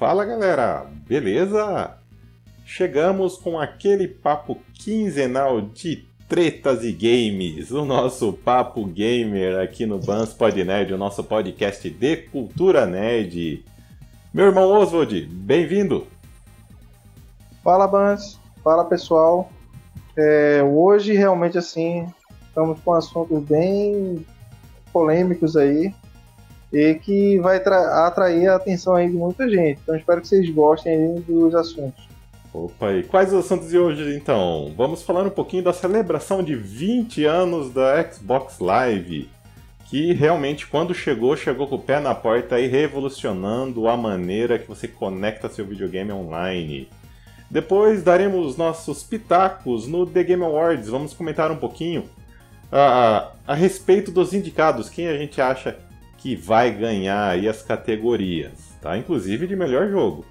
Fala galera, beleza? Chegamos com aquele papo quinzenal de tretas e games, o nosso papo gamer aqui no Bans Pod Nerd, o nosso podcast de cultura nerd. Meu irmão Oswald, bem-vindo! Fala Bans, fala pessoal. É, hoje realmente assim estamos com assuntos bem polêmicos aí e que vai atrair a atenção aí de muita gente. Então espero que vocês gostem dos assuntos. Opa, e quais os assuntos de hoje então? Vamos falar um pouquinho da celebração de 20 anos da Xbox Live, que realmente quando chegou, chegou com o pé na porta e revolucionando a maneira que você conecta seu videogame online. Depois daremos nossos pitacos no The Game Awards, vamos comentar um pouquinho a, a, a respeito dos indicados, quem a gente acha que vai ganhar aí as categorias, tá? Inclusive de melhor jogo.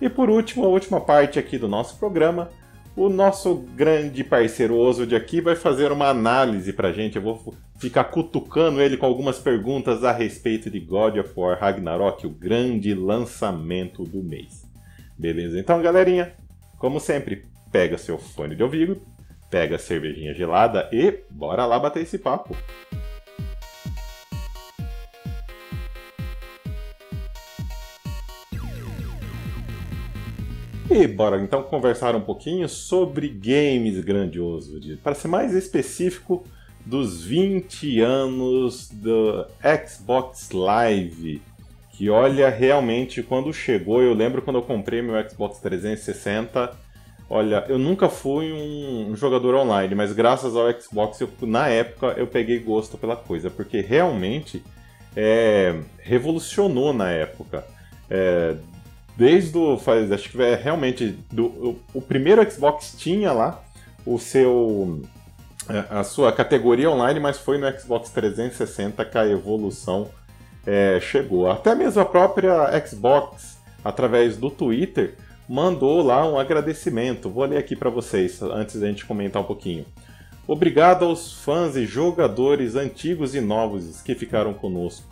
E por último, a última parte aqui do nosso programa, o nosso grande parceiro Oswald aqui vai fazer uma análise pra gente. Eu vou ficar cutucando ele com algumas perguntas a respeito de God of War Ragnarok, o grande lançamento do mês. Beleza? Então, galerinha, como sempre, pega seu fone de ouvido, pega a cervejinha gelada e bora lá bater esse papo. E bora então conversar um pouquinho sobre games grandioso, para ser mais específico dos 20 anos do Xbox Live. Que olha, realmente, quando chegou, eu lembro quando eu comprei meu Xbox 360. Olha, eu nunca fui um jogador online, mas graças ao Xbox, eu, na época, eu peguei gosto pela coisa, porque realmente é, revolucionou na época. É, desde o. Faz, acho que é realmente. Do, o, o, primeiro Xbox tinha lá o seu. É, a sua categoria online, mas foi no Xbox 360 que a evolução é, chegou. Até mesmo a própria Xbox, através do Twitter, mandou lá um agradecimento. Vou ler aqui para vocês antes da gente comentar um pouquinho. Obrigado aos fãs e jogadores antigos e novos que ficaram conosco.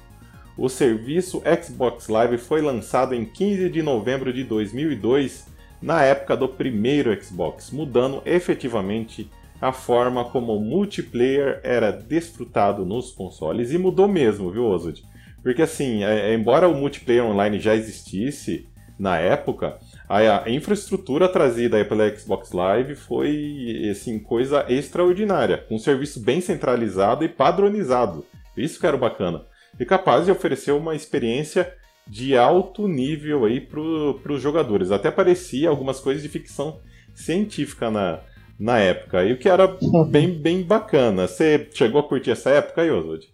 O serviço Xbox Live foi lançado em 15 de novembro de 2002, na época do primeiro Xbox, mudando efetivamente a forma como o multiplayer era desfrutado nos consoles. E mudou mesmo, viu, Oswald? Porque assim, é, é embora o multiplayer online já existisse na época, a, a infraestrutura trazida pela Xbox Live foi assim, coisa extraordinária, um serviço bem centralizado e padronizado. Isso que era bacana e capaz de oferecer uma experiência de alto nível aí para os jogadores. Até parecia algumas coisas de ficção científica na, na época, e o que era bem, bem bacana. Você chegou a curtir essa época, Oswald?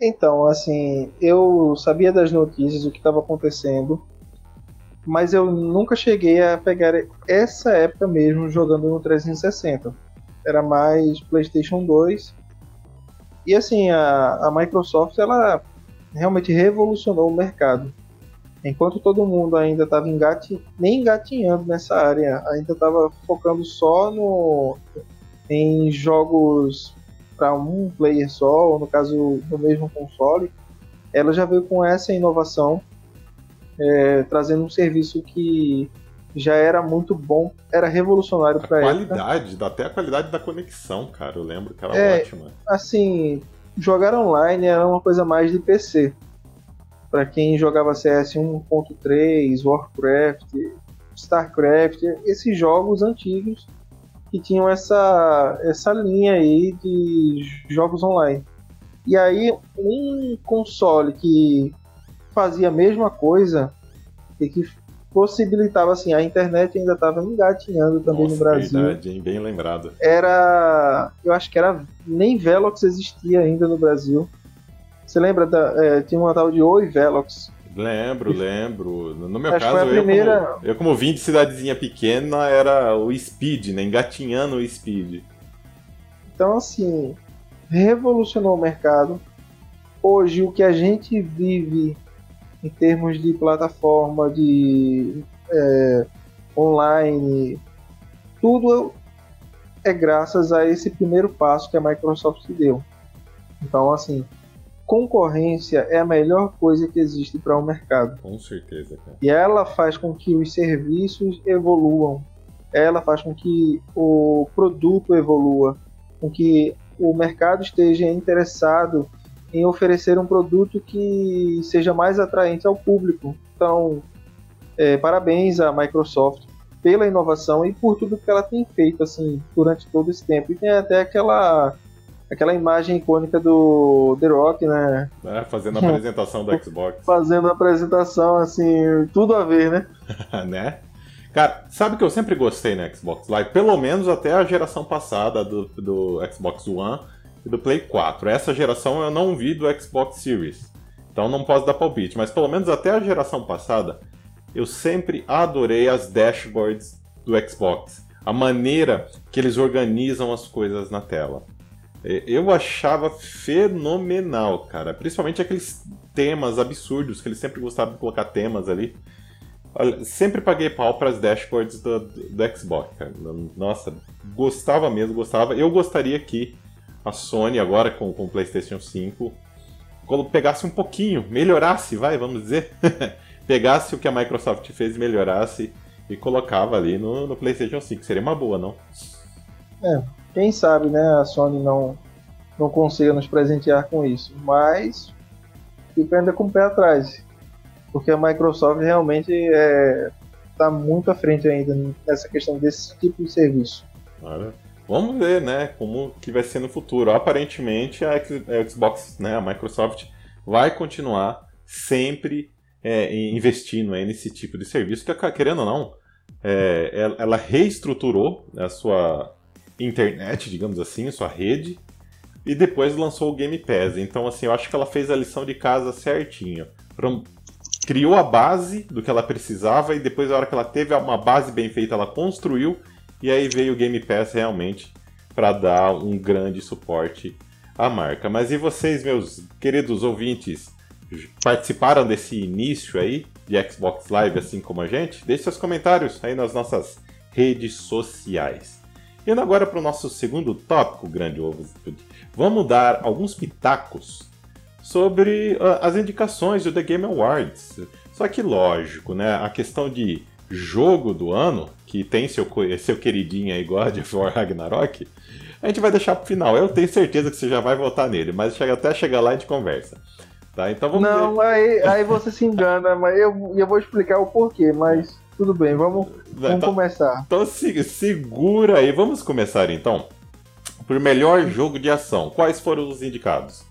Então, assim, eu sabia das notícias, o que estava acontecendo, mas eu nunca cheguei a pegar essa época mesmo jogando no 360. Era mais PlayStation 2 e assim, a, a Microsoft ela realmente revolucionou o mercado. Enquanto todo mundo ainda estava engati... nem engatinhando nessa área, ainda estava focando só no em jogos para um player só, ou no caso do mesmo console, ela já veio com essa inovação, é, trazendo um serviço que já era muito bom, era revolucionário para época. Qualidade, até a qualidade da conexão, cara, eu lembro que era é, ótima. Assim, jogar online era uma coisa mais de PC. Para quem jogava CS 1.3, Warcraft, Starcraft, esses jogos antigos que tinham essa, essa linha aí de jogos online. E aí, um console que fazia a mesma coisa e que possibilitava assim, a internet ainda estava engatinhando também Nossa, no Brasil. Verdade, bem lembrado. Era, eu acho que era nem Velox existia ainda no Brasil. Você lembra da é, tinha uma tal de Oi Velox? Lembro, lembro. No meu acho caso, primeira... eu, como, eu como vim de cidadezinha pequena, era o Speed, né? Engatinhando o Speed. Então, assim, revolucionou o mercado. Hoje, o que a gente vive em termos de plataforma, de é, online, tudo é graças a esse primeiro passo que a Microsoft deu. Então, assim, concorrência é a melhor coisa que existe para o um mercado. Com certeza, cara. E ela faz com que os serviços evoluam. Ela faz com que o produto evolua, com que o mercado esteja interessado em oferecer um produto que seja mais atraente ao público. Então, é, parabéns à Microsoft pela inovação e por tudo que ela tem feito assim durante todo esse tempo. E tem até aquela aquela imagem icônica do The Rock, né? É, fazendo a apresentação do Xbox. Fazendo a apresentação, assim, tudo a ver, né? né? Cara, sabe que eu sempre gostei no Xbox Live, pelo menos até a geração passada do, do Xbox One e do Play 4. Essa geração eu não vi do Xbox Series, então não posso dar palpite, mas pelo menos até a geração passada eu sempre adorei as dashboards do Xbox, a maneira que eles organizam as coisas na tela. Eu achava fenomenal, cara. Principalmente aqueles temas absurdos que eles sempre gostavam de colocar temas ali. Olha, sempre paguei pau para as dashboards do, do, do, Xbox, cara. Nossa, gostava mesmo, gostava. Eu gostaria que a Sony, agora com, com o PlayStation 5, pegasse um pouquinho, melhorasse, vai, vamos dizer. pegasse o que a Microsoft fez e melhorasse e colocava ali no, no PlayStation 5. Seria uma boa, não? É, quem sabe, né, a Sony não, não consiga nos presentear com isso. Mas fica ainda com o pé atrás. Porque a Microsoft realmente é, está muito à frente ainda nessa questão desse tipo de serviço. Claro. Vamos ver, né, como que vai ser no futuro. Aparentemente a Xbox, né, a Microsoft vai continuar sempre é, investindo nesse tipo de serviço, que querendo ou não, é, ela reestruturou a sua internet, digamos assim, a sua rede, e depois lançou o Game Pass. Então, assim, eu acho que ela fez a lição de casa certinho. Criou a base do que ela precisava, e depois, na hora que ela teve uma base bem feita, ela construiu, e aí veio o Game Pass realmente para dar um grande suporte à marca. Mas e vocês, meus queridos ouvintes? participaram desse início aí de Xbox Live, assim como a gente, deixe seus comentários aí nas nossas redes sociais. Indo agora para o nosso segundo tópico, grande ovo, vamos dar alguns pitacos sobre uh, as indicações do The Game Awards. Só que lógico, né? A questão de jogo do ano, que tem seu, seu queridinho aí, God of War Ragnarok, a gente vai deixar para o final. Eu tenho certeza que você já vai votar nele, mas até chegar lá a gente conversa. Tá, então vamos Não, ver. Aí, aí você se engana, mas eu, eu vou explicar o porquê, mas tudo bem, vamos, vamos então, começar. Então segura aí, vamos começar então. Por melhor jogo de ação, quais foram os indicados?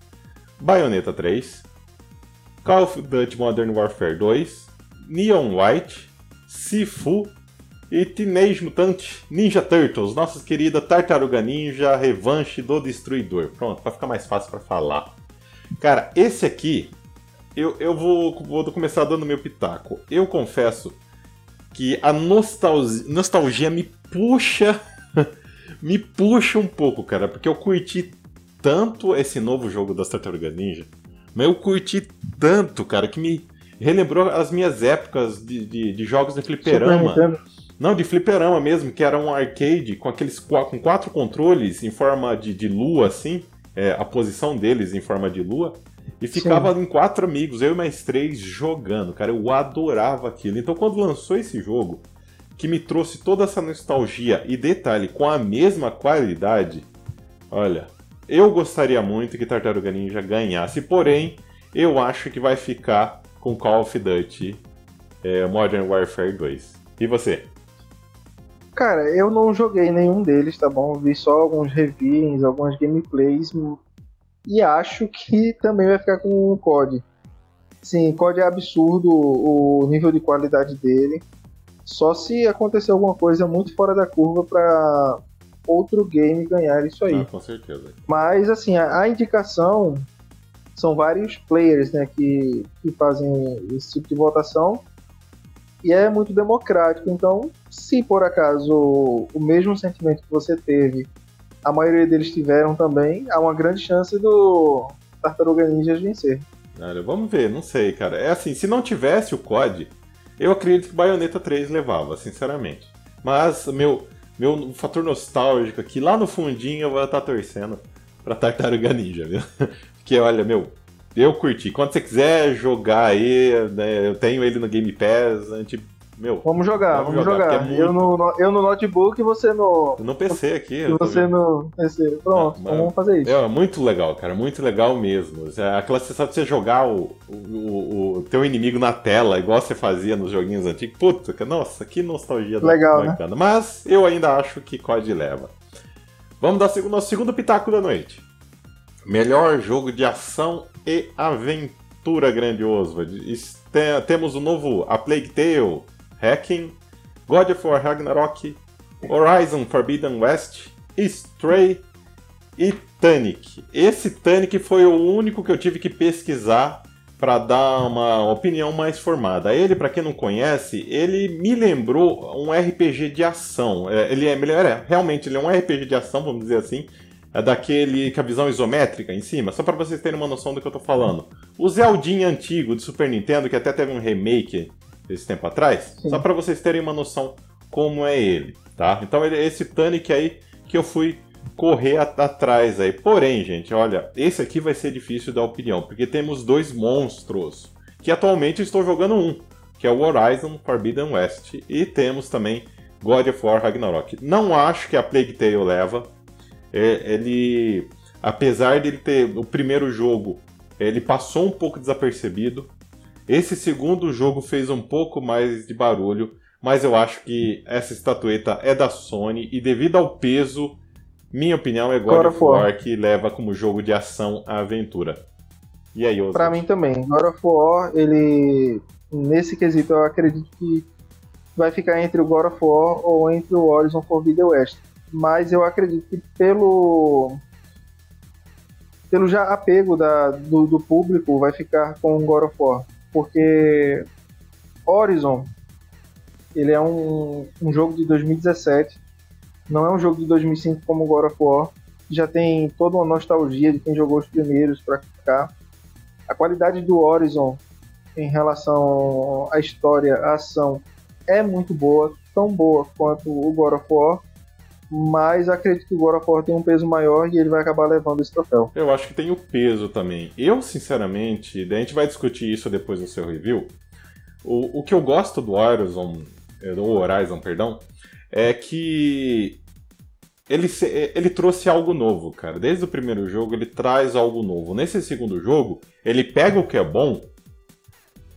Bayonetta 3, Call of Duty Modern Warfare 2, Neon White, Sifu e Teenage Mutant Ninja Turtles, nossa querida Tartaruga Ninja Revanche do Destruidor. Pronto, para ficar mais fácil para falar. Cara, esse aqui, eu, eu vou, vou começar dando meu pitaco. Eu confesso que a nostalgia, nostalgia me puxa. me puxa um pouco, cara, porque eu curti tanto esse novo jogo das Tartarugas Ninja. Mas eu curti tanto, cara, que me relembrou as minhas épocas de, de, de jogos de fliperama. Não, de fliperama mesmo, que era um arcade com aqueles com quatro controles em forma de, de lua, assim é, a posição deles em forma de lua. E ficava Sim. em quatro amigos, eu e mais três, jogando, cara. Eu adorava aquilo. Então, quando lançou esse jogo, que me trouxe toda essa nostalgia e detalhe, com a mesma qualidade, olha, eu gostaria muito que Tartaruga Ninja ganhasse, porém, eu acho que vai ficar com Call of Duty é, Modern Warfare 2. E você? Cara, eu não joguei nenhum deles, tá bom? Vi só alguns reviews, algumas gameplays e acho que também vai ficar com o COD. Sim, COD é absurdo o nível de qualidade dele. Só se acontecer alguma coisa muito fora da curva para outro game ganhar isso aí. Ah, com certeza. Mas assim, a, a, indicação são vários players, né, que, que fazem esse tipo de votação e é muito democrático. Então, se por acaso o mesmo sentimento que você teve, a maioria deles tiveram também, há uma grande chance do Tartaruga Ninja vencer. Olha, vamos ver, não sei, cara. É assim, se não tivesse o COD, eu acredito que Bayonetta 3 levava, sinceramente. Mas meu, meu fator nostálgico aqui, lá no fundinho, eu vou estar torcendo pra Tartaruga Ninja, viu? Porque, olha, meu, eu curti. Quando você quiser jogar aí, né, eu tenho ele no Game Pass, a gente meu, vamos jogar, vamos, vamos jogar. jogar. É muito... eu, no, eu no notebook e você no. No PC aqui. E você no PC. Pronto, ah, vamos fazer isso. É, muito legal, cara. Muito legal mesmo. É aquela sensação de você jogar o, o, o, teu inimigo na tela, igual você fazia nos joguinhos antigos. Puta, nossa, que nostalgia legal, bacana. Né? Mas eu ainda acho que COD leva. Vamos dar o nosso segundo pitaco da noite. Melhor jogo de ação e aventura grandioso. Temos o novo A Plague Tale, Hacking, God of War Ragnarok, Horizon Forbidden West, Stray e Tunic. Esse Tunic foi o único que eu tive que pesquisar para dar uma opinião mais formada. Ele, para quem não conhece, ele me lembrou um RPG de ação. É, ele é, ele é realmente ele é um RPG de ação, vamos dizer assim. É daquele com a visão isométrica em cima, só para vocês terem uma noção do que eu tô falando. O Zeldinha antigo de Super Nintendo, que até teve um remake esse tempo atrás, Sim. só para vocês terem uma noção como é ele, tá? Então ele é esse Tunic aí que eu fui correr atrás aí. Porém, gente, olha, esse aqui vai ser difícil dar opinião, porque temos dois monstros que atualmente estou jogando um, que é o Horizon Forbidden West, e temos também God of War Ragnarok. Não acho que a Plague Tale leva. É, ele, apesar dele ter o primeiro jogo, ele passou um pouco desapercebido. Esse segundo jogo fez um pouco mais de barulho, mas eu acho que essa estatueta é da Sony e devido ao peso, minha opinião é God, God of War, War que leva como jogo de ação a aventura. E aí, Para mim também, God of War, ele nesse quesito eu acredito que vai ficar entre o God of War ou entre o Horizon Forbidden West. Mas eu acredito que pelo pelo já apego da, do, do público vai ficar com God of War. Porque Horizon ele é um, um jogo de 2017, não é um jogo de 2005 como God of War, já tem toda uma nostalgia de quem jogou os primeiros para cá. A qualidade do Horizon em relação à história, à ação, é muito boa, tão boa quanto o God of War, mas acredito que o War tem um peso maior e ele vai acabar levando esse troféu. Eu acho que tem o peso também. Eu, sinceramente, a gente vai discutir isso depois no seu review. O, o que eu gosto do Horizon, é, do Horizon, perdão, é que ele, ele trouxe algo novo, cara. Desde o primeiro jogo ele traz algo novo. Nesse segundo jogo, ele pega o que é bom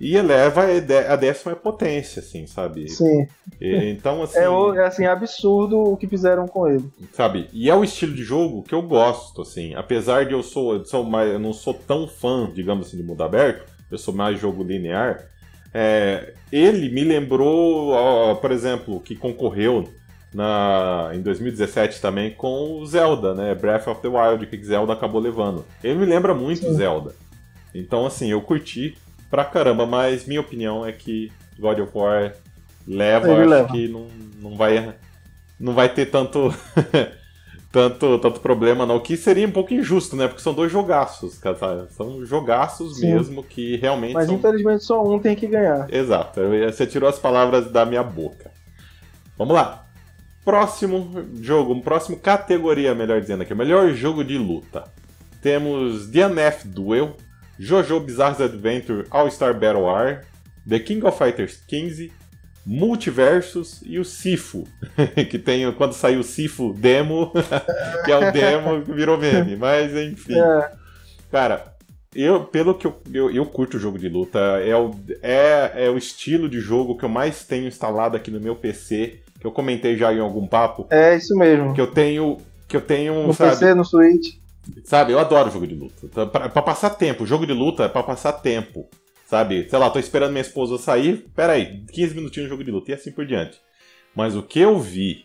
e eleva a décima potência, assim, sabe? Sim. E, então, assim. É, é, assim, absurdo o que fizeram com ele. Sabe? E é o estilo de jogo que eu gosto, assim. Apesar de eu sou, eu sou mais, eu não sou tão fã, digamos assim, de mundo aberto, eu sou mais jogo linear. É, ele me lembrou, ó, por exemplo, que concorreu na, em 2017 também com o Zelda, né? Breath of the Wild, que Zelda acabou levando. Ele me lembra muito Sim. Zelda. Então, assim, eu curti pra caramba, mas minha opinião é que God of War leva, Ele acho leva. que não, não vai não vai ter tanto tanto tanto problema não, que seria um pouco injusto, né? Porque são dois jogaços, cara, são jogaços Sim. mesmo que realmente Mas são... infelizmente só um tem que ganhar. Exato. Você tirou as palavras da minha boca. Vamos lá. Próximo jogo, próximo categoria, melhor dizendo aqui, melhor jogo de luta. Temos DNF Duel, JoJo Bizarre Adventure All-Star Battle War, The King of Fighters 15, Multiversus e o Sifu, que tem quando saiu o Sifu demo, que é o demo que virou meme, mas enfim. É. Cara, eu, pelo que eu, eu, eu, curto o jogo de luta, é o, é, é o estilo de jogo que eu mais tenho instalado aqui no meu PC, que eu comentei já em algum papo. É isso mesmo. Que eu tenho. Que eu tenho. No sabe, PC, no Switch. Sabe, eu adoro jogo de luta. Pra, pra passar tempo, jogo de luta é pra passar tempo. Sabe, sei lá, tô esperando minha esposa sair, peraí, 15 minutinhos de jogo de luta e assim por diante. Mas o que eu vi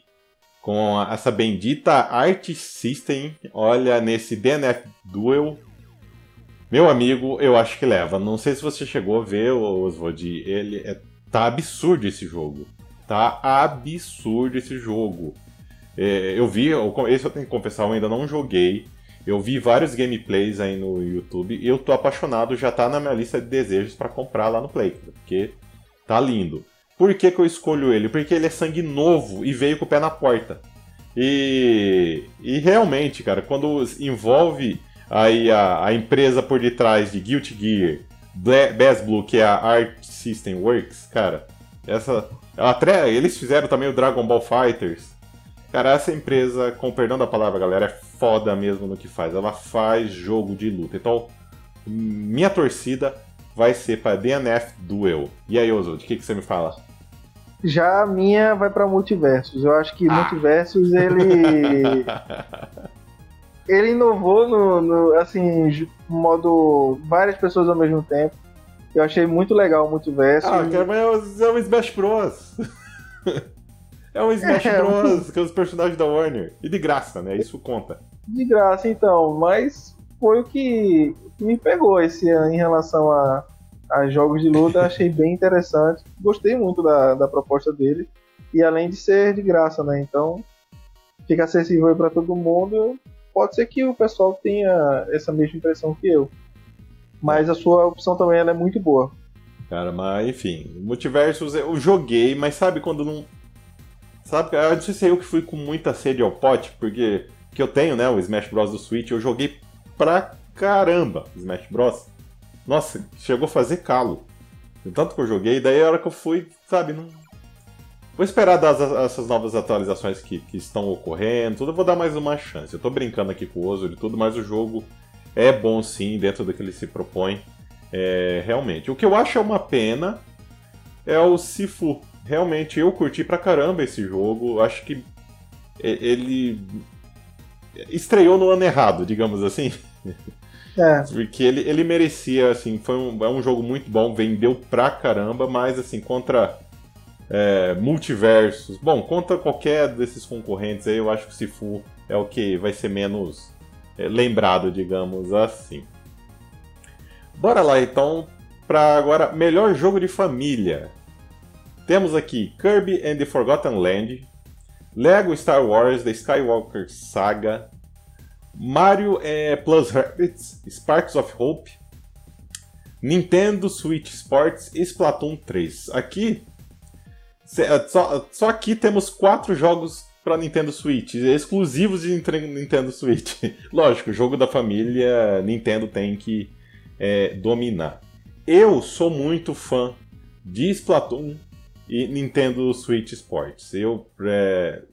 com essa bendita Art System, olha, nesse DNF Duel, meu amigo, eu acho que leva. Não sei se você chegou a ver, Oswald, ele é, tá absurdo esse jogo. Tá absurdo esse jogo. É, eu vi, esse eu tenho que confessar, eu ainda não joguei. Eu vi vários gameplays aí no YouTube e eu tô apaixonado, já tá na minha lista de desejos para comprar lá no Play, porque tá lindo. Por que, que eu escolho ele? Porque ele é sangue novo e veio com o pé na porta. E, e realmente, cara, quando envolve Aí a, a empresa por detrás de Guilty Gear, Best Blue, que é a Art System Works, cara, essa. Ela, eles fizeram também o Dragon Ball Fighters. Cara, essa empresa, com perdão da palavra, galera, é foda mesmo no que faz. Ela faz jogo de luta. Então, minha torcida vai ser para DNF Duel. E aí, Ozo, de que, que você me fala? Já a minha vai para Multiversos. Eu acho que ah. Multiversos ele. ele inovou no, no assim, modo várias pessoas ao mesmo tempo. Eu achei muito legal o multiverso. Ah, cara, mas é o Smash Bros. é um Smash é, Bros. que é os personagens da Warner. E de graça, né? Isso conta. De graça, então. Mas foi o que me pegou esse ano em relação a, a jogos de luta. Achei bem interessante. Gostei muito da, da proposta dele. E além de ser de graça, né? Então fica acessível para todo mundo. Pode ser que o pessoal tenha essa mesma impressão que eu. Mas a sua opção também é muito boa. Cara, mas enfim, Multiversos eu joguei, mas sabe quando não. Sabe, eu não sei se eu que fui com muita sede ao pote, porque que eu tenho, né, o Smash Bros do Switch, eu joguei pra caramba Smash Bros. Nossa, chegou a fazer calo. Tanto que eu joguei, daí a hora que eu fui, sabe, não. Vou esperar das, essas novas atualizações que, que estão ocorrendo, tudo, eu vou dar mais uma chance. Eu tô brincando aqui com o Ozo e tudo, mas o jogo é bom sim, dentro do que ele se propõe. É, realmente. O que eu acho é uma pena é o Sifu. Realmente eu curti pra caramba esse jogo. Acho que ele estreou no ano errado, digamos assim. É. Porque ele, ele merecia, assim, foi um, é um jogo muito bom, vendeu pra caramba, mas assim, contra é, multiversos. Bom, contra qualquer desses concorrentes aí, eu acho que o Sifu é o que vai ser menos é, lembrado, digamos assim. Bora lá então para agora melhor jogo de família. Temos aqui Kirby and the Forgotten Land, Lego Star Wars The Skywalker Saga, Mario é, Plus Rabbids Sparks of Hope, Nintendo Switch Sports e Splatoon 3. Aqui só, só aqui temos quatro jogos para Nintendo Switch, exclusivos de Nintendo Switch. Lógico, jogo da família Nintendo tem que é, dominar. Eu sou muito fã de Splatoon e Nintendo Switch Sports. Eu é,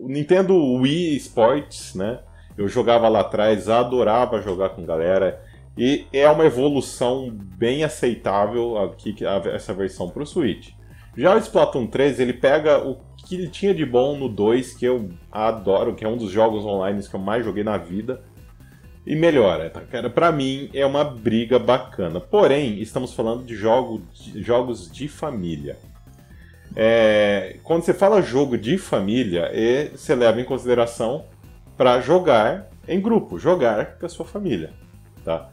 Nintendo Wii Sports, né? Eu jogava lá atrás, adorava jogar com galera. E é uma evolução bem aceitável aqui essa versão para o Switch. Já o Splatoon 3, ele pega o que ele tinha de bom no 2, que eu adoro, que é um dos jogos online que eu mais joguei na vida, e melhora, tá, cara? Mim é uma briga bacana. Porém, estamos falando de, jogo, de jogos de família. É, quando você fala jogo de família, é, você leva em consideração para jogar em grupo, jogar com a sua família, tá?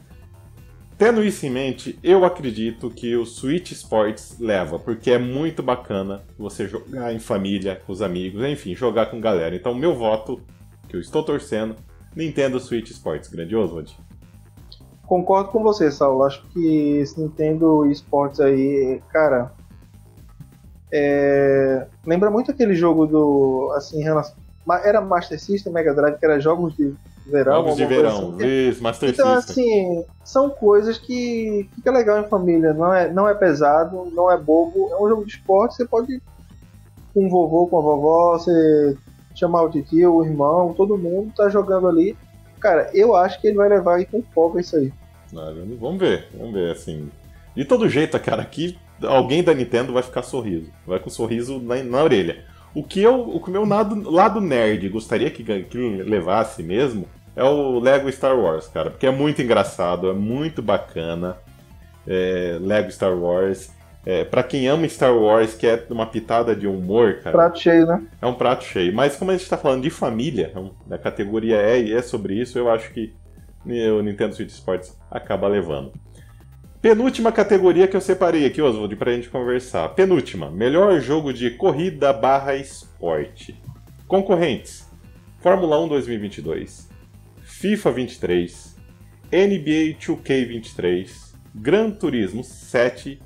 Tendo isso em mente, eu acredito que o Switch Sports leva, porque é muito bacana você jogar em família, com os amigos, enfim, jogar com galera. Então, meu voto, que eu estou torcendo, Nintendo Switch Sports. Grandioso, Woody. Concordo com você, Saulo. Acho que esse Nintendo Sports aí, cara, é... lembra muito aquele jogo do, assim, era Master System, Mega Drive, que era jogos de verão. Jogos de verão, assim. isso, Master então, System. assim, são coisas que fica legal em família. Não é, não é pesado, não é bobo. É um jogo de esporte, você pode com o vovô, com a vovó, você chamar o tio, o irmão, todo mundo tá jogando ali. Cara, eu acho que ele vai levar aí com folga isso aí. vamos ver, vamos ver, assim. De todo jeito, cara, aqui alguém da Nintendo vai ficar sorriso. Vai com um sorriso na, na orelha. O que eu, o meu lado, lado nerd gostaria que, que levasse mesmo é o Lego Star Wars, cara, porque é muito engraçado, é muito bacana. É, Lego Star Wars. É, para quem ama Star Wars, que é uma pitada de humor, cara. Prato cheio, né? É um prato cheio. Mas como a gente tá falando de família, é a categoria é e é sobre isso, eu acho que o Nintendo Switch Sports acaba levando. Penúltima categoria que eu separei aqui, Oswald, pra gente conversar. Penúltima, melhor jogo de corrida barra esporte. Concorrentes: Fórmula 1 2022, FIFA 23, NBA 2K23, Gran Turismo 7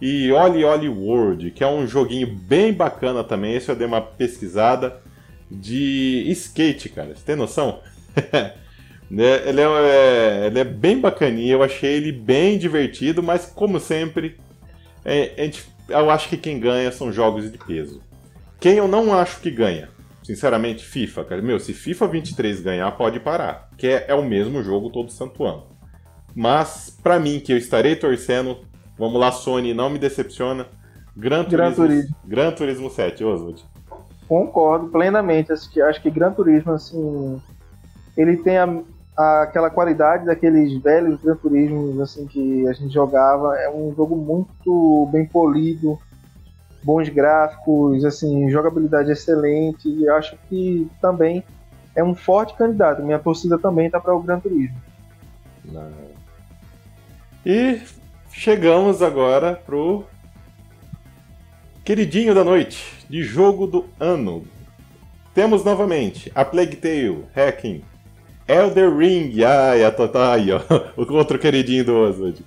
e Oli Oli World, que é um joguinho bem bacana também. Esse eu dei uma pesquisada de skate, cara. Você tem noção? Né, ele é, é, ele é bem bacaninha, eu achei ele bem divertido, mas como sempre, é, gente, eu acho que quem ganha são jogos de peso. Quem eu não acho que ganha, sinceramente, FIFA, cara. Meu, se FIFA 23 ganhar, pode parar. Que é, é o mesmo jogo todo santo ano. Mas, para mim, que eu estarei torcendo, vamos lá, Sony, não me decepciona. Gran Turismo, Gran Turismo. Gran Turismo 7, Oswald. Concordo plenamente. Acho que, acho que Gran Turismo, assim, ele tem a, aquela qualidade daqueles velhos Gran Turismos, assim, que a gente jogava. É um jogo muito bem polido, bons gráficos, assim, jogabilidade excelente. E acho que também é um forte candidato. Minha torcida também está para o Gran Turismo. Não. E chegamos agora pro queridinho da noite, de jogo do ano. Temos novamente a Plague Tale, Hacking, Elder Ring, ai, a Totai, ó, o outro queridinho do Oswald.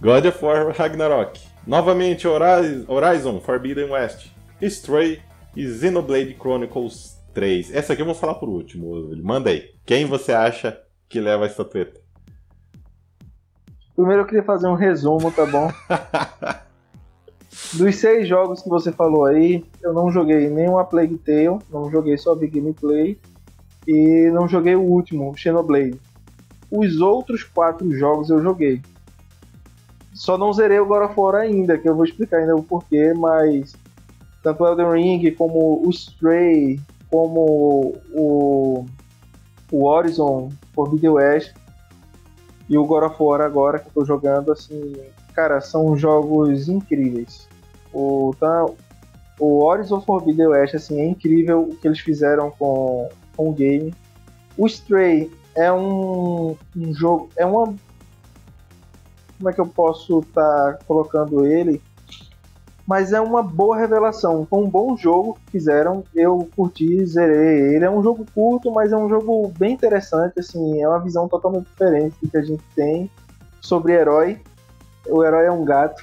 God of War Ragnarok, Novamente Horizon Forbidden West, Stray e Xenoblade Chronicles 3. Essa aqui eu vou falar por último, manda aí. Quem você acha que leva essa treta? Primeiro eu queria fazer um resumo, tá bom? Dos seis jogos que você falou aí, eu não joguei nenhuma Plague Tale, não joguei só Big Gameplay e não joguei o último, Xenoblade. Os outros quatro jogos eu joguei. Só não zerei o God of War ainda, que eu vou explicar ainda o porquê, mas tanto Elden Ring como o Stray, como o, o Horizon Forbidden West e o God of War agora que eu tô jogando, assim, cara, são jogos incríveis. O, tá, o Horizon Forbidden West, assim, é incrível o que eles fizeram com, com o game. O Stray é um, um jogo, é uma como é que eu posso estar tá colocando ele. Mas é uma boa revelação. Foi um bom jogo que fizeram. Eu curti, zerei ele. É um jogo curto, mas é um jogo bem interessante. Assim, é uma visão totalmente diferente do que a gente tem sobre herói. O herói é um gato.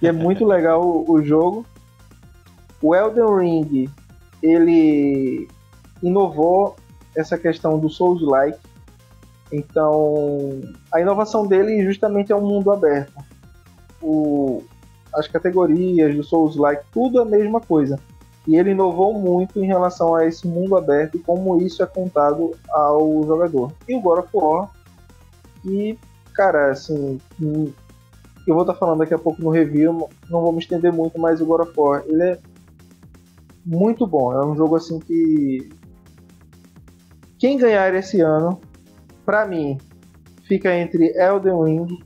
E é muito legal o, o jogo. O Elden Ring, ele inovou essa questão do Souls-like então, a inovação dele justamente é um mundo aberto. O, as categorias do Souls-like, tudo a mesma coisa. E ele inovou muito em relação a esse mundo aberto e como isso é contado ao jogador. E o God of War, cara, assim, eu vou estar falando daqui a pouco no review, não vou me estender muito, mas o God of War, ele é muito bom. É um jogo assim que quem ganhar esse ano para mim, fica entre Elden Ring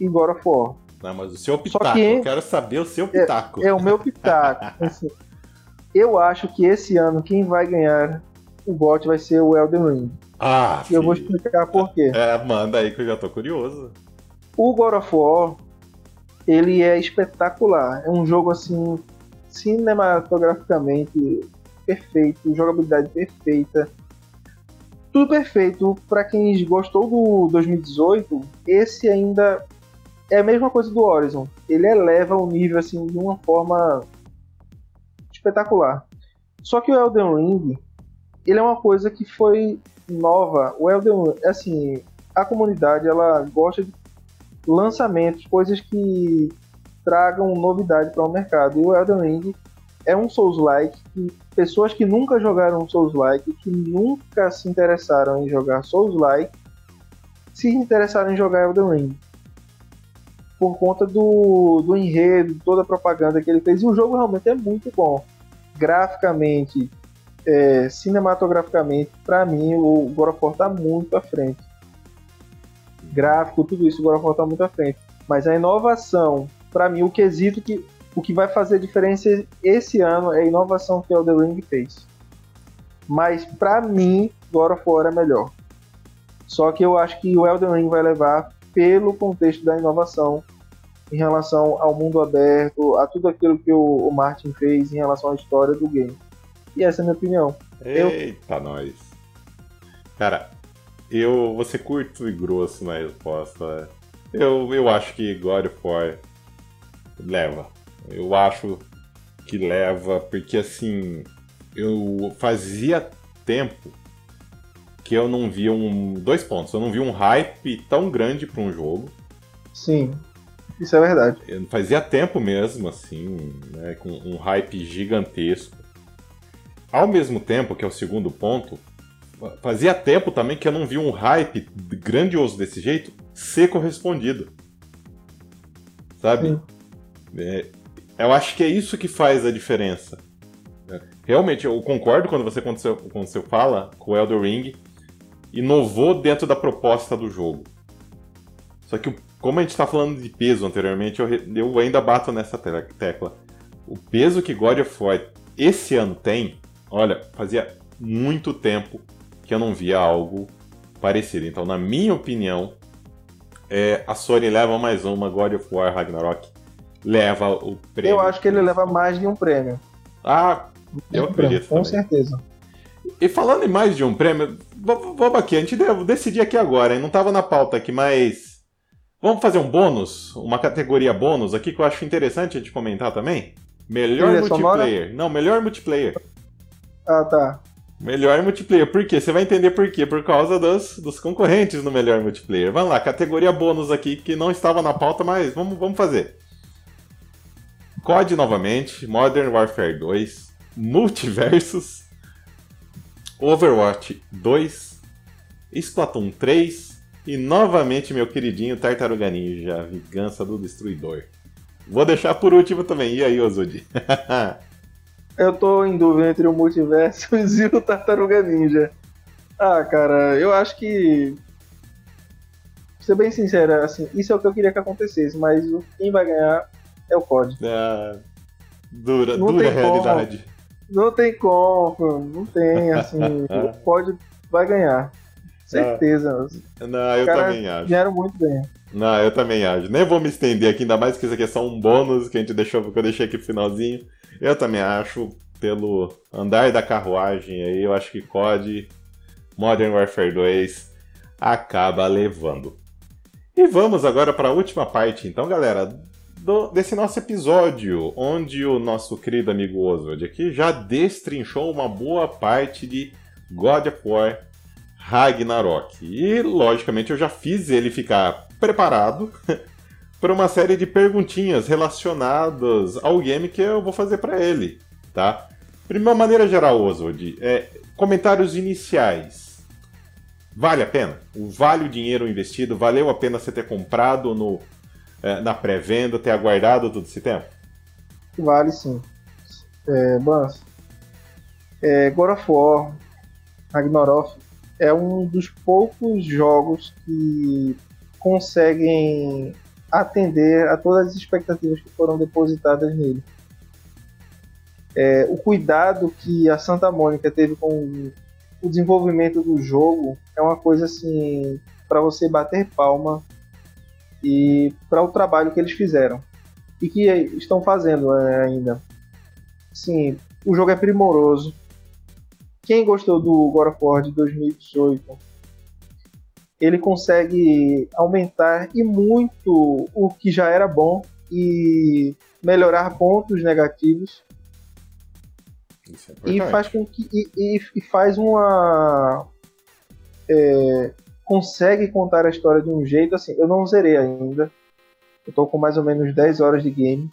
e God of War. Não, mas o seu pitaco, que, eu quero saber o seu pitaco. É, é o meu pitaco. assim, eu acho que esse ano quem vai ganhar o GOT vai ser o Elden Ring. Ah, E eu vou explicar por quê. É, manda aí que eu já tô curioso. O God of War, ele é espetacular. É um jogo assim cinematograficamente perfeito, jogabilidade perfeita tudo perfeito. Para quem gostou do 2018, esse ainda é a mesma coisa do Horizon. Ele eleva o nível assim de uma forma espetacular. Só que o Elden Ring, ele é uma coisa que foi nova. O Elden assim, a comunidade ela gosta de lançamentos, coisas que tragam novidade para o mercado. E o Elden Ring é um Souls-like que pessoas que nunca jogaram Souls-like, que nunca se interessaram em jogar Souls-like, se interessaram em jogar Elden Ring. Por conta do, do enredo, toda a propaganda que ele fez. E o jogo realmente é muito bom. Graficamente, é, cinematograficamente, para mim, o God of War tá muito à frente. Gráfico, tudo isso, o God of War tá muito à frente. Mas a inovação, para mim, o quesito que o que vai fazer diferença esse ano é a inovação que o Elden Ring fez. Mas para mim, God of War é melhor. Só que eu acho que o Elden Ring vai levar pelo contexto da inovação em relação ao mundo aberto, a tudo aquilo que o, Martin fez em relação à história do game. E essa é a minha opinião. Eita, eu... nós. Cara, eu vou ser curto e grosso na resposta. Eu, eu acho que God of War leva. Eu acho que leva, porque assim, eu fazia tempo que eu não vi um. Dois pontos. Eu não vi um hype tão grande para um jogo. Sim. Isso é verdade. Eu fazia tempo mesmo, assim, né, com um hype gigantesco. Ao mesmo tempo, que é o segundo ponto, fazia tempo também que eu não vi um hype grandioso desse jeito ser correspondido. Sabe? É, eu acho que é isso que faz a diferença. É, realmente, eu concordo quando você, quando você, quando você fala que o Elder Ring inovou dentro da proposta do jogo. Só que, como a gente está falando de peso anteriormente, eu, eu ainda bato nessa tecla. O peso que God of War esse ano tem, olha, fazia muito tempo que eu não via algo parecido. Então, na minha opinião, é, a Sony leva mais uma, God of War Ragnarok leva o prêmio. Eu acho que ele leva mais de um prêmio. Ah, eu acredito. Com também. certeza. E falando em mais de um prêmio, vamos aqui, a gente decidir aqui agora, hein? não estava na pauta aqui, mas. Vamos fazer um bônus, uma categoria bônus aqui que eu acho interessante a gente comentar também? Melhor multiplayer. Sonora? Não, melhor multiplayer. Ah, tá. Melhor multiplayer. Por quê? Você vai entender por quê. Por causa dos, dos concorrentes no melhor multiplayer. Vamos lá, categoria bônus aqui que não estava na pauta, mas vamos, vamos fazer. COD novamente, Modern Warfare 2, Multiversus, Overwatch 2, Splatoon 3 e novamente meu queridinho Tartaruga Ninja, Vingança do Destruidor. Vou deixar por último também. E aí, Ozudi? eu tô em dúvida entre o Multiversus e o Tartaruga Ninja. Ah, cara, eu acho que. Pra ser bem sincero, assim, isso é o que eu queria que acontecesse, mas quem vai ganhar é o COD. É, dura, não dura realidade. Como, não tem como, não tem, assim, o COD vai ganhar. Certeza. Não, eu também acho. Vieram muito bem. Não, eu também acho. Nem vou me estender aqui, ainda mais que isso aqui é só um bônus que a gente deixou, que eu deixei aqui pro finalzinho. Eu também acho, pelo andar da carruagem aí, eu acho que COD Modern Warfare 2 acaba levando. E vamos agora para a última parte, então, galera, do, desse nosso episódio, onde o nosso querido amigo Oswald aqui já destrinchou uma boa parte de God of War Ragnarok. E, logicamente, eu já fiz ele ficar preparado para uma série de perguntinhas relacionadas ao game que eu vou fazer para ele, tá? De uma maneira geral, Oswald, é, comentários iniciais. Vale a pena? Vale o dinheiro investido? Valeu a pena você ter comprado no é, na pré-venda, ter aguardado todo esse tempo? Vale sim. É, Bans, é, God of War Ragnarok é um dos poucos jogos que conseguem atender a todas as expectativas que foram depositadas nele. É, o cuidado que a Santa Mônica teve com o desenvolvimento do jogo é uma coisa assim para você bater palma e para o trabalho que eles fizeram e que estão fazendo é, ainda. Sim, o jogo é primoroso. Quem gostou do God of War de 2018, ele consegue aumentar e muito o que já era bom e melhorar pontos negativos. É e faz com que e, e faz uma é, consegue contar a história de um jeito assim. Eu não zerei ainda. Eu tô com mais ou menos 10 horas de game.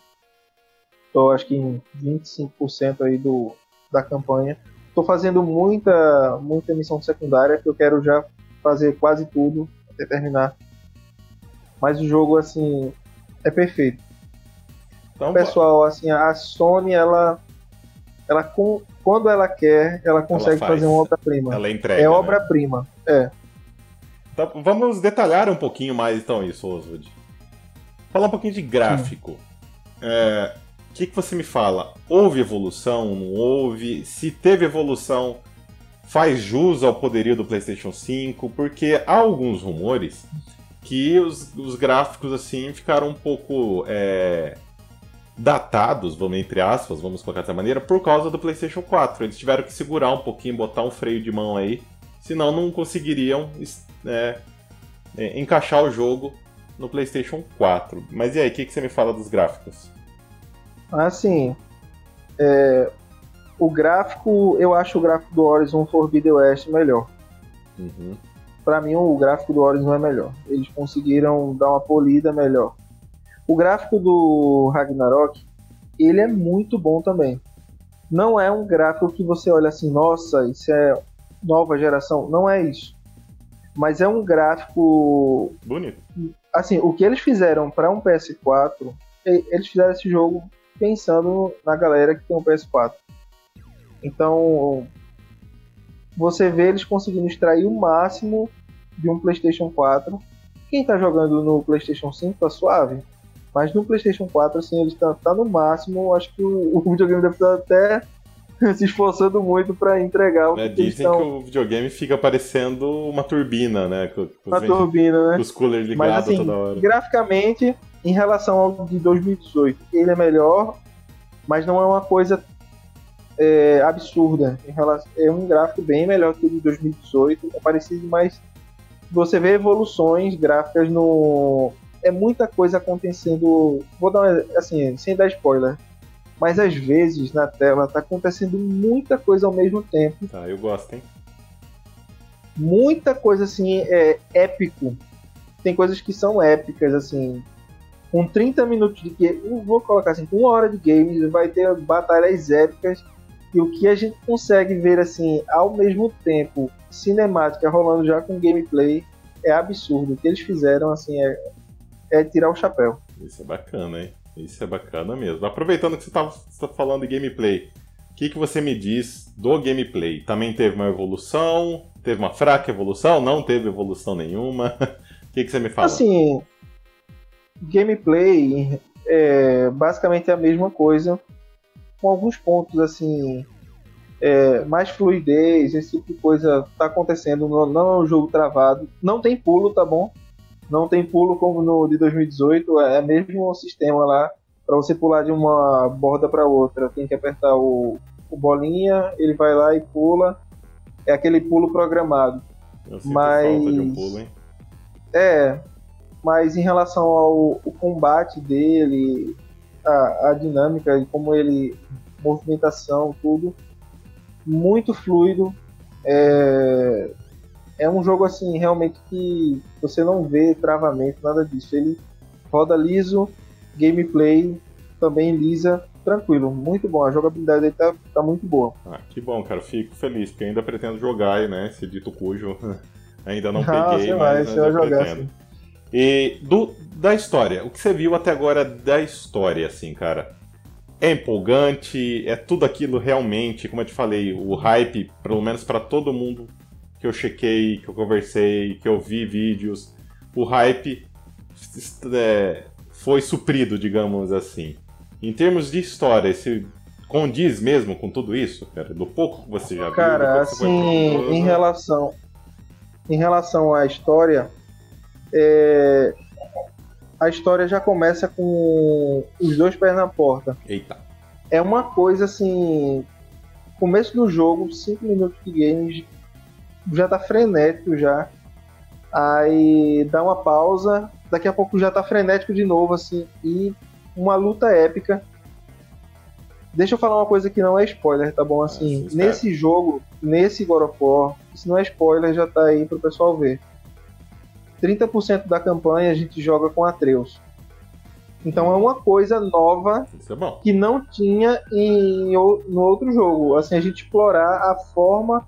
Tô acho que em 25% aí do, da campanha. Tô fazendo muita, muita missão secundária que eu quero já fazer quase tudo até terminar. Mas o jogo assim é perfeito. Então, Pessoal, assim, a Sony ela ela com, quando ela quer, ela consegue ela fazer uma obra-prima. Ela entrega. É né? obra-prima. É. Então, vamos detalhar um pouquinho mais então isso, Oswald. Falar um pouquinho de gráfico. O é, que, que você me fala? Houve evolução? Não houve? Se teve evolução, faz jus ao poderio do PlayStation 5? Porque há alguns rumores que os, os gráficos assim ficaram um pouco é, datados, vamos entre aspas, vamos colocar dessa maneira, por causa do PlayStation 4. Eles tiveram que segurar um pouquinho, botar um freio de mão aí, senão não conseguiriam é, é, encaixar o jogo no PlayStation 4. Mas e aí, o que, que você me fala dos gráficos? Assim, é, o gráfico, eu acho o gráfico do Horizon Forbidden West melhor. Uhum. Para mim, o gráfico do Horizon é melhor. Eles conseguiram dar uma polida melhor. O gráfico do Ragnarok, ele é muito bom também. Não é um gráfico que você olha assim, nossa, isso é nova geração. Não é isso. Mas é um gráfico. Bonito. Assim, o que eles fizeram para um PS4, eles fizeram esse jogo pensando na galera que tem um PS4. Então, você vê eles conseguindo extrair o máximo de um PlayStation 4. Quem está jogando no PlayStation 5 tá suave. Mas no PlayStation 4, assim, ele está tá no máximo. Acho que o, o videogame deve estar até se esforçando muito para entregar o né, que Dizem estão... que o videogame fica parecendo uma turbina, né? Com, uma turbina, né? Com os coolers ligados Mas, assim, toda hora. Graficamente, em relação ao de 2018, ele é melhor, mas não é uma coisa é, absurda. Em relação, é um gráfico bem melhor que o de 2018, é parecido, mas você vê evoluções gráficas no. É muita coisa acontecendo. Vou dar uma, assim, sem dar spoiler. Mas às vezes na tela tá acontecendo muita coisa ao mesmo tempo. Tá, eu gosto, hein? Muita coisa assim, é épico. Tem coisas que são épicas, assim. Com 30 minutos de game, vou colocar assim, com uma hora de games, vai ter batalhas épicas. E o que a gente consegue ver assim, ao mesmo tempo, cinemática rolando já com gameplay, é absurdo. O que eles fizeram, assim, é, é tirar o chapéu. Isso é bacana, hein? Isso é bacana mesmo. Aproveitando que você está tá falando de gameplay, o que, que você me diz do gameplay? Também teve uma evolução? Teve uma fraca evolução? Não teve evolução nenhuma? O que, que você me fala? Assim, gameplay é basicamente a mesma coisa, com alguns pontos assim, é, mais fluidez, esse tipo de coisa tá acontecendo, não, não é um jogo travado, não tem pulo, tá bom? Não tem pulo como no de 2018, é mesmo o sistema lá para você pular de uma borda para outra, tem que apertar o, o bolinha, ele vai lá e pula, é aquele pulo programado. Eu mas falta de um pulo, hein? é, mas em relação ao combate dele, a, a dinâmica e como ele. movimentação, tudo, muito fluido. É, é um jogo assim, realmente que você não vê travamento, nada disso. Ele roda liso, gameplay também lisa, tranquilo, muito bom. A jogabilidade dele tá, tá muito boa. Ah, que bom, cara. Fico feliz, porque ainda pretendo jogar, né? Esse dito cujo. ainda não Ah, peguei, mas vai, você ainda vai jogar, pretendo. E do, da história, o que você viu até agora da história, assim, cara? É empolgante, é tudo aquilo realmente, como eu te falei, o hype, pelo menos para todo mundo que eu chequei, que eu conversei, que eu vi vídeos, o hype é, foi suprido, digamos assim. Em termos de história, esse condiz mesmo com tudo isso, cara? Do pouco que você já viu, Cara, assim, em relação, em relação à história, é, a história já começa com os dois pés na porta. Eita. É uma coisa assim, começo do jogo, 5 minutos de game, já tá frenético já. Aí dá uma pausa, daqui a pouco já tá frenético de novo, assim, e uma luta épica. Deixa eu falar uma coisa que não é spoiler, tá bom? Assim, sim, espero. nesse jogo, nesse God of War, se não é spoiler, já tá aí pro pessoal ver. 30% da campanha a gente joga com Atreus. Então é uma coisa nova é que não tinha em, no outro jogo. Assim, a gente explorar a forma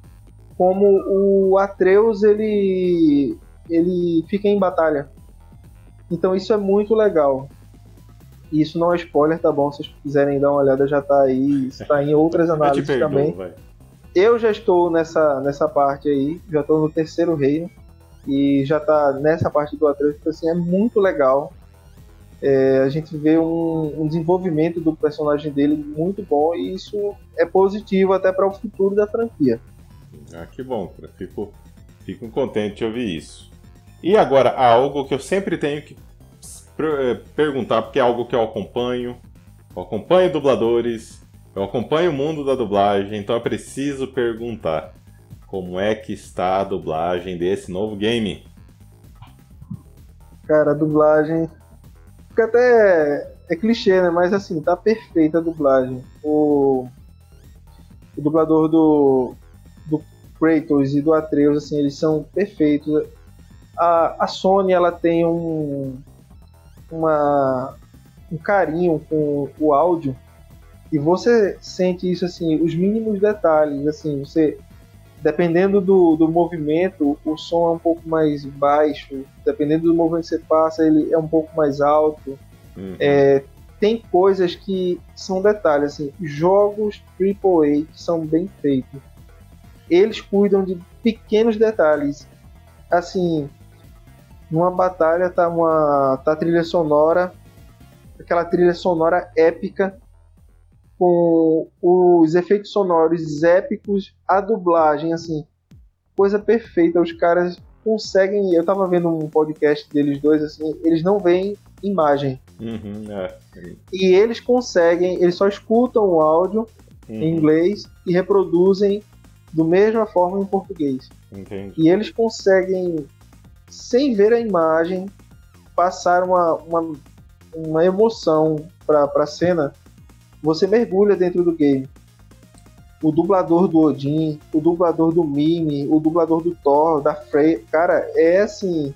como o Atreus ele, ele fica em batalha. Então isso é muito legal. E Isso não é spoiler, tá bom? Se vocês quiserem dar uma olhada, já tá aí. Está em outras Eu análises perdoo, também. vai. Eu já estou nessa, nessa parte aí, já estou no terceiro reino. E já tá nessa parte do Atreus, então, assim, é muito legal. É, a gente vê um, um desenvolvimento do personagem dele muito bom e isso é positivo até para o futuro da franquia. Ah, que bom. Fico, fico contente de ouvir isso. E agora, algo que eu sempre tenho que eh, perguntar, porque é algo que eu acompanho. Eu acompanho dubladores, eu acompanho o mundo da dublagem, então eu preciso perguntar. Como é que está a dublagem desse novo game? Cara, a dublagem. Fica até. É clichê, né? Mas assim, tá perfeita a dublagem. O, o dublador do, do Kratos e do Atreus, assim, eles são perfeitos. A, a Sony, ela tem um, uma, um carinho com o áudio e você sente isso, assim, os mínimos detalhes, assim, você dependendo do, do movimento, o som é um pouco mais baixo, dependendo do movimento que você passa, ele é um pouco mais alto. Uhum. É, tem coisas que são detalhes, assim, jogos AAA que são bem feitos. Eles cuidam de pequenos detalhes. Assim, numa batalha tá uma tá trilha sonora, aquela trilha sonora épica com os efeitos sonoros épicos, a dublagem, assim, coisa perfeita. Os caras conseguem. Eu tava vendo um podcast deles dois, assim, eles não veem imagem. Uhum, é. E eles conseguem, eles só escutam o áudio uhum. em inglês e reproduzem do mesma forma em português. Entendi. E eles conseguem, sem ver a imagem, passar uma, uma, uma emoção para a cena você mergulha dentro do game. O dublador do Odin, o dublador do Mimi, o dublador do Thor, da Frey, cara, é assim,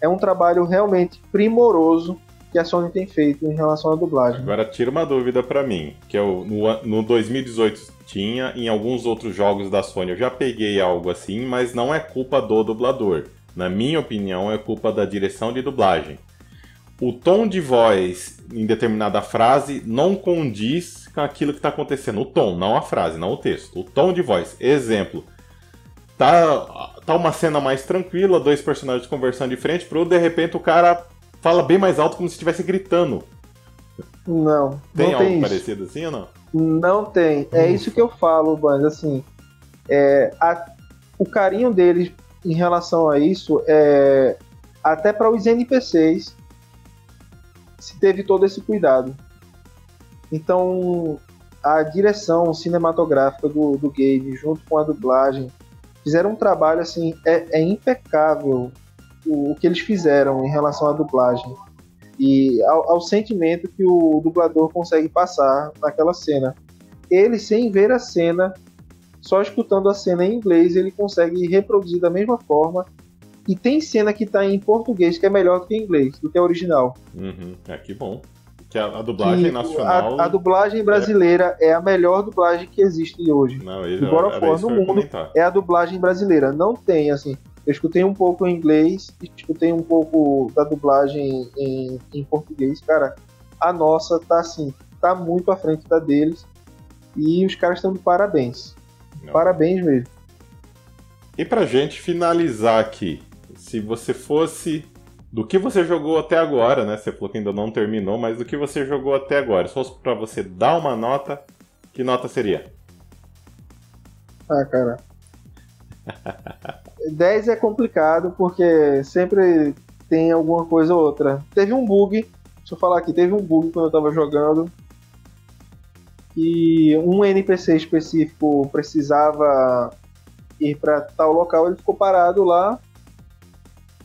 é um trabalho realmente primoroso que a Sony tem feito em relação à dublagem. Agora tira uma dúvida para mim, que eu no, no 2018 tinha, em alguns outros jogos da Sony eu já peguei algo assim, mas não é culpa do dublador. Na minha opinião, é culpa da direção de dublagem o tom de voz em determinada frase não condiz com aquilo que está acontecendo. O tom, não a frase, não o texto. O tom de voz. Exemplo. Tá, tá uma cena mais tranquila, dois personagens conversando de frente pro de repente o cara fala bem mais alto como se estivesse gritando. Não. Tem não algo tem parecido assim ou não? Não tem. É hum. isso que eu falo, mas assim. É, a, o carinho deles em relação a isso é até para os NPCs se teve todo esse cuidado. Então, a direção cinematográfica do, do game, junto com a dublagem, fizeram um trabalho assim, é, é impecável o, o, que eles fizeram em relação à dublagem e ao, ao, sentimento que o dublador consegue passar naquela cena. Ele, sem ver a cena, só escutando a cena em inglês, ele consegue reproduzir da mesma forma e tem cena que tá em português que é melhor do que em inglês, do que a original. Uhum. É, que bom. Que a, a dublagem e nacional. A, a, dublagem brasileira é... é... a melhor dublagem que existe hoje. Não, ele, God of War no mundo é a dublagem brasileira. Não tem, assim. Eu escutei um pouco em inglês, escutei um pouco da dublagem em, em português. Cara, a nossa tá assim, tá muito à frente da deles. E os caras estão de parabéns. Não. Parabéns mesmo. E pra gente finalizar aqui, se você fosse do que você jogou até agora, né? Você falou que ainda não terminou, mas do que você jogou até agora, se fosse para você dar uma nota, que nota seria? Ah, cara. 10 é complicado porque sempre tem alguma coisa ou outra. Teve um bug, deixa eu falar aqui, teve um bug quando eu tava jogando. E um NPC específico precisava ir para tal local, ele ficou parado lá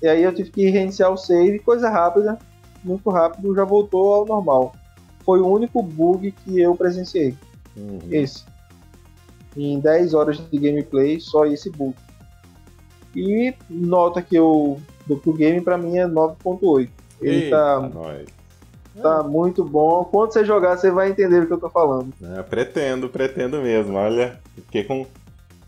e aí eu tive que reiniciar o save, coisa rápida, muito rápido, já voltou ao normal. Foi o único bug que eu presenciei. Uhum. Esse. Em 10 horas de gameplay, só esse bug. E nota que eu dou pro game pra mim é 9.8. Ele Eita, tá. Nós. Tá é. muito bom. Quando você jogar, você vai entender o que eu tô falando. É, pretendo, pretendo mesmo. Olha, fiquei com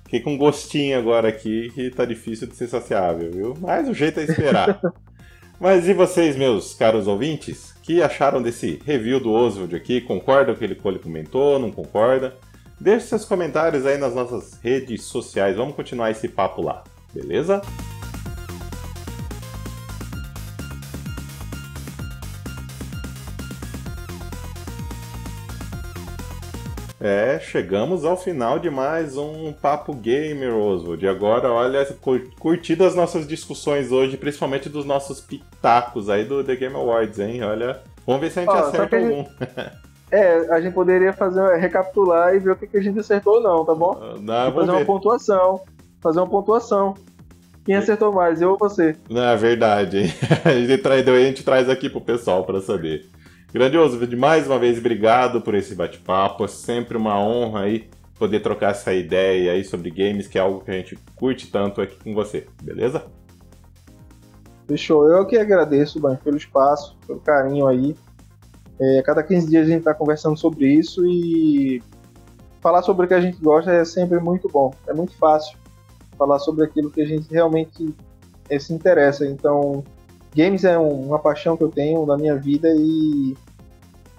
Fiquei com gostinho agora aqui que tá difícil de ser saciável, viu? Mas o jeito é esperar. Mas e vocês, meus caros ouvintes? que acharam desse review do Oswald aqui? Concordam com o que ele comentou? Não concorda? Deixe seus comentários aí nas nossas redes sociais. Vamos continuar esse papo lá, beleza? É, chegamos ao final de mais um Papo Gamer, Oswald. E agora, olha, curtido as nossas discussões hoje, principalmente dos nossos pitacos aí do The Game Awards, hein? Olha, vamos ver se a gente acerta algum. é, a gente poderia fazer recapitular e ver o que, a gente acertou ou não, tá bom? Ah, não, fazer ver. uma pontuação. Fazer uma pontuação. Quem acertou mais, eu ou você? Não, é verdade, a gente, traz, a gente traz aqui pro pessoal para saber. Grandioso, mais uma vez, obrigado por esse bate-papo. É sempre uma honra aí poder trocar essa ideia aí sobre games, que é algo que a gente curte tanto aqui com você, beleza? Fechou. Eu que agradeço, Ban, pelo espaço, pelo carinho aí. É, cada 15 dias a gente está conversando sobre isso e falar sobre o que a gente gosta é sempre muito bom. É muito fácil falar sobre aquilo que a gente realmente é, se interessa. Então, games é um, uma paixão que eu tenho na minha vida e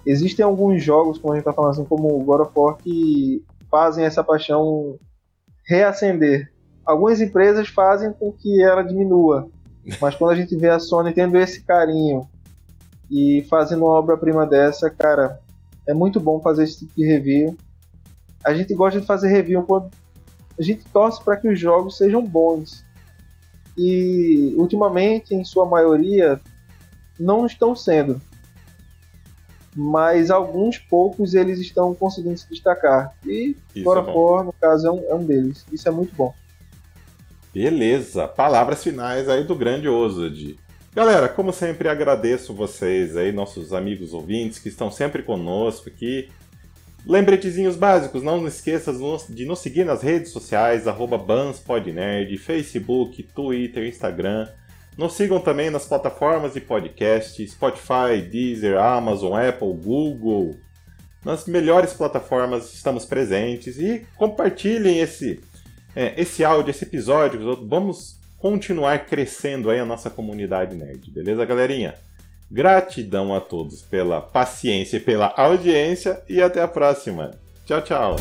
existem alguns jogos, como a gente está falando assim, como God of War, que fazem essa paixão reacender. Algumas empresas fazem com que ela diminua, mas quando a gente vê a Sony tendo esse carinho e fazendo uma obra-prima dessa, cara, é muito bom fazer esse tipo de review. A gente gosta de fazer review quando a gente torce para que os jogos sejam bons. E ultimamente, em sua maioria, não estão sendo. Mas alguns poucos eles estão conseguindo se destacar. E God of War, no caso, é um, é um deles. Isso é muito bom. Beleza, palavras finais aí do grande Osad. Galera, como sempre, agradeço vocês aí, nossos amigos ouvintes que estão sempre conosco aqui. Lembretezinhos básicos, não esqueça de nos seguir nas redes sociais, arroba BansPodNerd, Facebook, Twitter, Instagram. Nos sigam também nas plataformas de podcast, Spotify, Deezer, Amazon, Apple, Google. Nas melhores plataformas estamos presentes e compartilhem esse é, esse áudio, esse episódio, vamos continuar crescendo aí a nossa comunidade nerd, beleza, galerinha? Gratidão a todos pela paciência e pela audiência e até a próxima. Tchau, tchau.